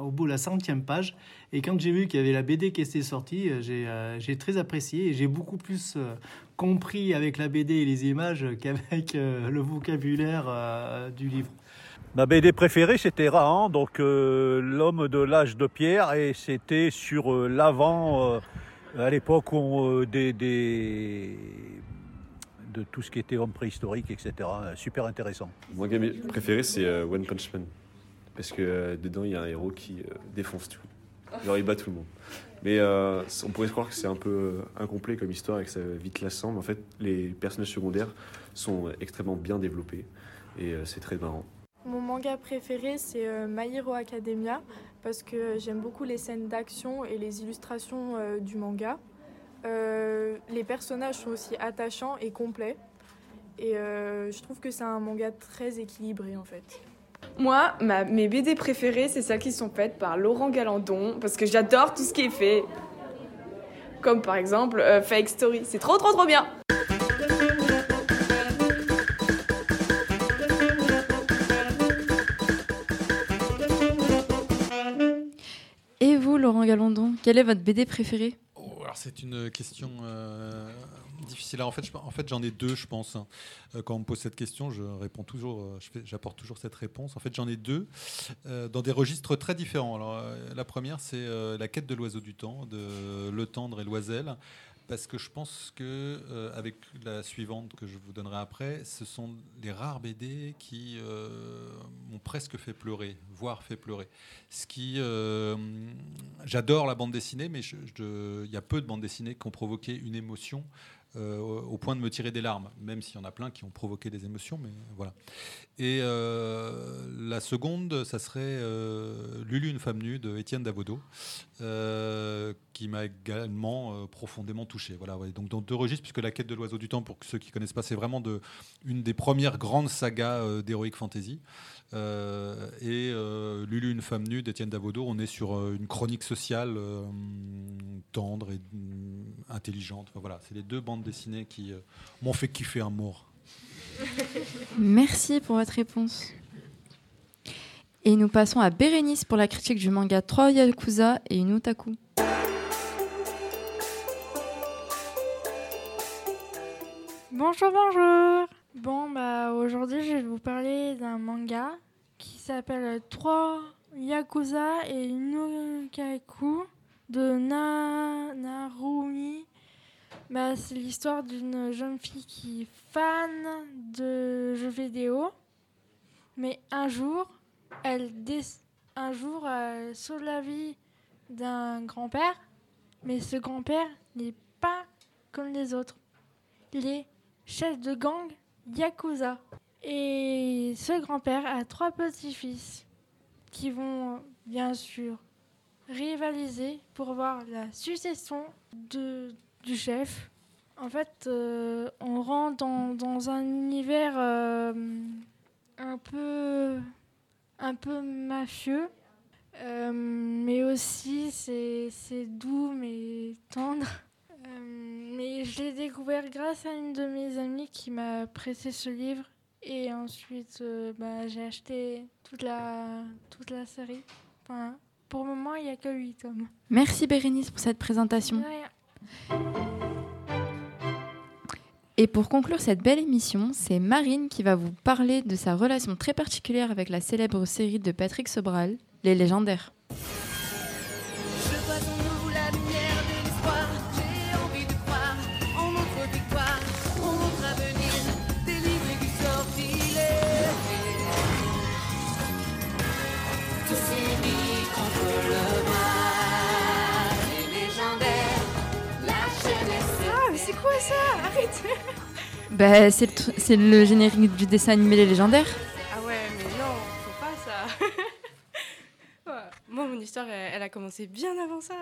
au bout de la centième page. Et quand j'ai vu qu'il y avait la BD qui était sortie, euh, j'ai euh, j'ai très apprécié et j'ai beaucoup plus euh, compris avec la BD et les images qu'avec le vocabulaire du livre. Ma BD préférée, c'était Rahan, donc euh, l'homme de l'âge de pierre, et c'était sur l'avant, à l'époque où des- de tout ce qui était homme préhistorique, etc. Super intéressant. Mon game préféré, c'est euh, One Punch Man. Parce que euh, dedans, il y a un héros qui euh, défonce tout. Genre, il bat tout le monde. Mais euh, on pourrait se croire que c'est un peu incomplet comme histoire et que ça vite lassant. Mais en fait, les personnages secondaires sont extrêmement bien développés. Et euh, c'est très marrant. Mon manga préféré, c'est euh, My Hero Academia, parce que j'aime beaucoup les scènes d'action et les illustrations euh, du manga. Euh, les personnages sont aussi attachants et complets. Et euh, je trouve que c'est un manga très équilibré en fait. Moi, ma- mes BD préférées, c'est celles qui sont faites par Laurent Galandon, parce que j'adore tout ce qui est fait. Comme par exemple euh, Fake Story. C'est trop trop trop bien Et vous, Laurent Galandon, quelle est votre BD préférée? Alors c'est une question euh, difficile. En fait, je- en fait, j'en ai deux, je pense. hein. Euh, quand on me pose cette question, je réponds toujours, euh, j'apporte toujours cette réponse. En fait, j'en ai deux dans des registres très différents. La première, c'est la quête de l'oiseau du temps de Le Tendre et Loisel. Parce que je pense que euh, avec la suivante que je vous donnerai après, ce sont les rares BD qui euh, m'ont presque fait pleurer, voire fait pleurer. Ce qui, euh, j'adore la bande dessinée, mais il y a peu de bandes dessinées qui ont provoqué une émotion euh, au point de me tirer des larmes, même s'il y en a plein qui ont provoqué des émotions, mais voilà. Et euh, la seconde, ça serait euh, Lulu, une femme nue de Étienne Davodo, qui m'a également profondément touché. Voilà, donc dans deux registres, puisque la quête de l'oiseau du temps, pour ceux qui connaissent pas, c'est vraiment de, une des premières grandes sagas d'heroic fantasy. Euh, et euh, Lulu, une femme nue d'Étienne Davodo, on est sur euh, une chronique sociale euh, tendre et mm, intelligente. Enfin, voilà, c'est les deux bandes dessinées qui euh, m'ont fait kiffer un mort. Merci pour votre réponse. Et nous passons à Bérénice pour la critique du manga 3 Yakuza et une otaku. Bonjour, bonjour. Bon, bah aujourd'hui, je vais vous parler d'un manga qui s'appelle 3 Yakuza et Nukaku de Na Narumi. Bah, c'est l'histoire d'une jeune fille qui est fan de jeux vidéo. Mais un jour, elle un jour, elle sauve la vie d'un grand-père. Mais ce grand-père n'est pas comme les autres. Il est chef de gang Yakuza. Et ce grand-père a trois petits-fils qui vont bien sûr rivaliser pour voir la succession de, du chef. En fait, euh, on rentre dans, dans un univers euh, un peu un peu mafieux, euh, mais aussi c'est doux mais tendre. Euh, mais je l'ai découvert grâce à une de mes amies qui m'a pressé ce livre. Et ensuite, euh, bah, j'ai acheté toute la, toute la série. Enfin, pour le moment, il n'y a que 8 tomes. Merci Bérénice pour cette présentation. Et pour conclure cette belle émission, c'est Marine qui va vous parler de sa relation très particulière avec la célèbre série de Patrick Sobral, Les Légendaires. C'est ça Arrête Bah, c'est le, générique du dessin animé Les Légendaires. Ah ouais, mais non, faut pas ça. Ouais. Moi, mon histoire, elle, elle a commencé bien avant ça.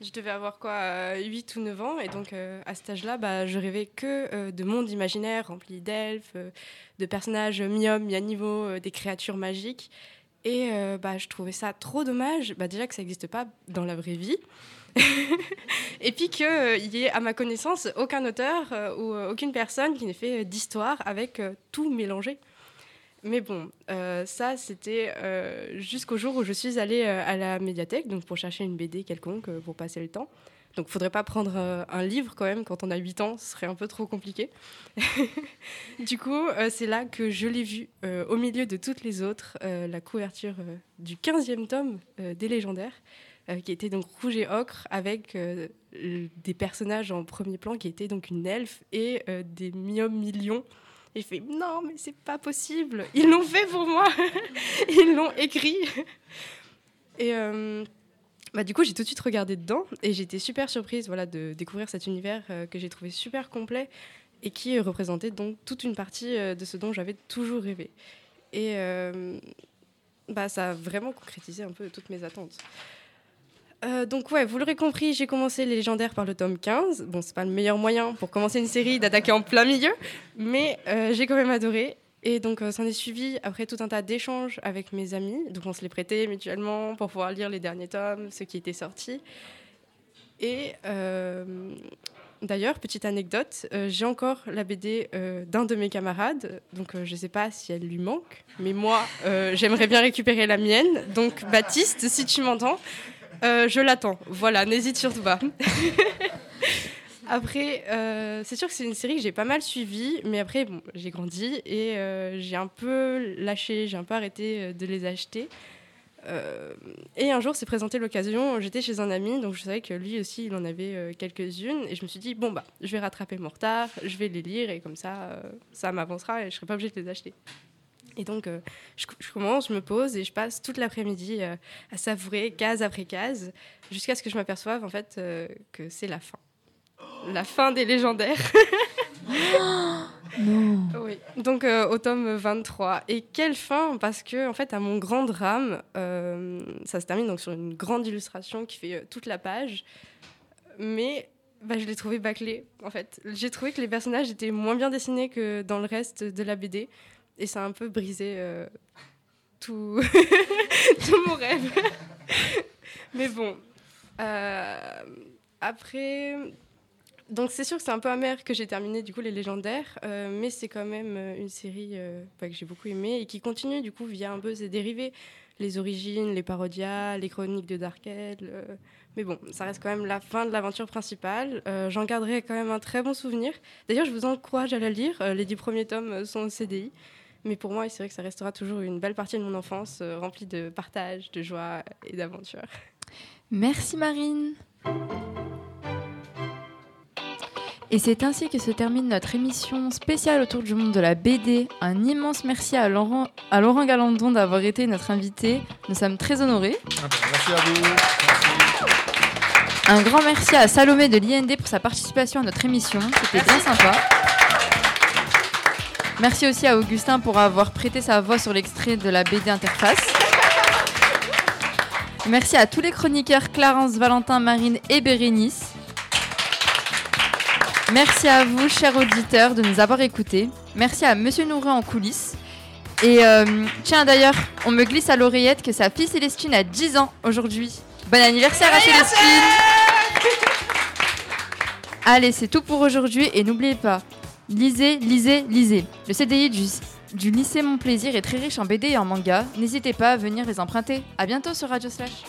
Je devais avoir quoi, euh, 8 ou 9 ans, et donc euh, à cet âge-là, bah, je rêvais que euh, de mondes imaginaires remplis d'elfes, euh, de personnages mi-hommes, mi-animaux, euh, des créatures magiques. Et euh, bah, je trouvais ça trop dommage, bah, déjà que ça n'existe pas dans la vraie vie. et puis qu'il y ait, à ma connaissance, aucun auteur euh, ou euh, aucune personne qui n'ait fait euh, d'histoire avec euh, tout mélangé. Mais bon, euh, ça, c'était euh, jusqu'au jour où je suis allée euh, à la médiathèque, donc pour chercher une BD quelconque, euh, pour passer le temps. Donc, faudrait pas prendre euh, un livre quand même quand on a 8 ans, ce serait un peu trop compliqué. du coup, euh, c'est là que je l'ai vu, euh, au milieu de toutes les autres, la couverture du 15e tome des légendaires, qui était donc rouge et ocre, avec des personnages en premier plan qui étaient donc une elfe et des mi-hommes, mi-lions. Et je fais non, mais c'est pas possible. Ils l'ont fait pour moi. Ils l'ont écrit. Et bah, du coup, j'ai tout de suite regardé dedans et j'étais super surprise voilà, de découvrir cet univers euh, que j'ai trouvé super complet et qui représentait donc toute une partie euh, de ce dont j'avais toujours rêvé. Et euh, bah, ça a vraiment concrétisé un peu toutes mes attentes. Euh, donc ouais, vous l'aurez compris, j'ai commencé les légendaires par le tome 15. Bon, c'est pas le meilleur moyen pour commencer une série d'attaquer en plein milieu, mais euh, j'ai quand même adoré. Et donc, euh, s'en est suivi après tout un tas d'échanges avec mes amis. Donc, on se les prêtait mutuellement pour pouvoir lire les derniers tomes, ceux qui étaient sortis. Et euh, d'ailleurs, petite anecdote, euh, j'ai encore la BD euh, d'un de mes camarades. Donc, je ne sais pas si elle lui manque, mais moi, j'aimerais bien récupérer la mienne. Donc, Baptiste, si tu m'entends, je l'attends. Voilà, n'hésite surtout pas. Après, euh, c'est sûr que c'est une série que j'ai pas mal suivie, mais après, bon, j'ai grandi et euh, j'ai un peu lâché, j'ai un peu arrêté euh, de les acheter. Et un jour, s'est présenté l'occasion, j'étais chez un ami, donc je savais que lui aussi, il en avait quelques-unes, et je me suis dit, bon, bah, je vais rattraper mon retard, je vais les lire, et comme ça, ça m'avancera et je serai pas obligée de les acheter. Et donc, je, je commence, je me pose et je passe toute l'après-midi à savourer case après case, jusqu'à ce que je m'aperçoive en fait que c'est la fin. La fin des légendaires. Non. Oui, donc euh, au tome 23. Et quelle fin? Parce que, en fait, à mon grand drame, euh, ça se termine donc sur une grande illustration qui fait euh, toute la page. Mais bah, je l'ai trouvé bâclé, en fait. J'ai trouvé que les personnages étaient moins bien dessinés que dans le reste de la BD. Et ça a un peu brisé euh, tout... tout mon rêve. Mais bon. après. Donc c'est sûr que c'est un peu amer que j'ai terminé du coup les légendaires, euh, mais c'est quand même euh, une série euh, bah, que j'ai beaucoup aimée et qui continue du coup via un peu ses dérivés, les origines, les parodias, les chroniques de Darkel. euh, mais bon, ça reste quand même la fin de l'aventure principale. J'en garderai quand même un très bon souvenir. D'ailleurs, je vous encourage à la lire. Les dix premiers tomes sont au CDI. Mais pour moi, c'est vrai que ça restera toujours une belle partie de mon enfance, remplie de partage, de joie et d'aventure. Merci Marine. Et c'est ainsi que se termine notre émission spéciale autour du monde de la BD. Un immense merci à Laurent, à Laurent Galandon d'avoir été notre invité. Nous sommes très honorés. Merci à vous. Un grand merci à Salomé de l'IND pour sa participation à notre émission. C'était bien sympa. Merci aussi à Augustin pour avoir prêté sa voix sur l'extrait de la BD Interface. Merci à tous les chroniqueurs Clarence, Valentin, Marine et Bérénice. Merci à vous, chers auditeurs, de nous avoir écoutés. Merci à Monsieur Noureux en coulisses. Et euh, tiens, d'ailleurs, on me glisse à l'oreillette que sa fille Célestine a 10 ans aujourd'hui. Bon anniversaire à Célestine Allez, c'est tout pour aujourd'hui et n'oubliez pas, lisez, lisez, lisez. Le CDI du, du lycée Mon Plaisir est très riche en BD et en manga. N'hésitez pas à venir les emprunter. À bientôt sur Radio Slash.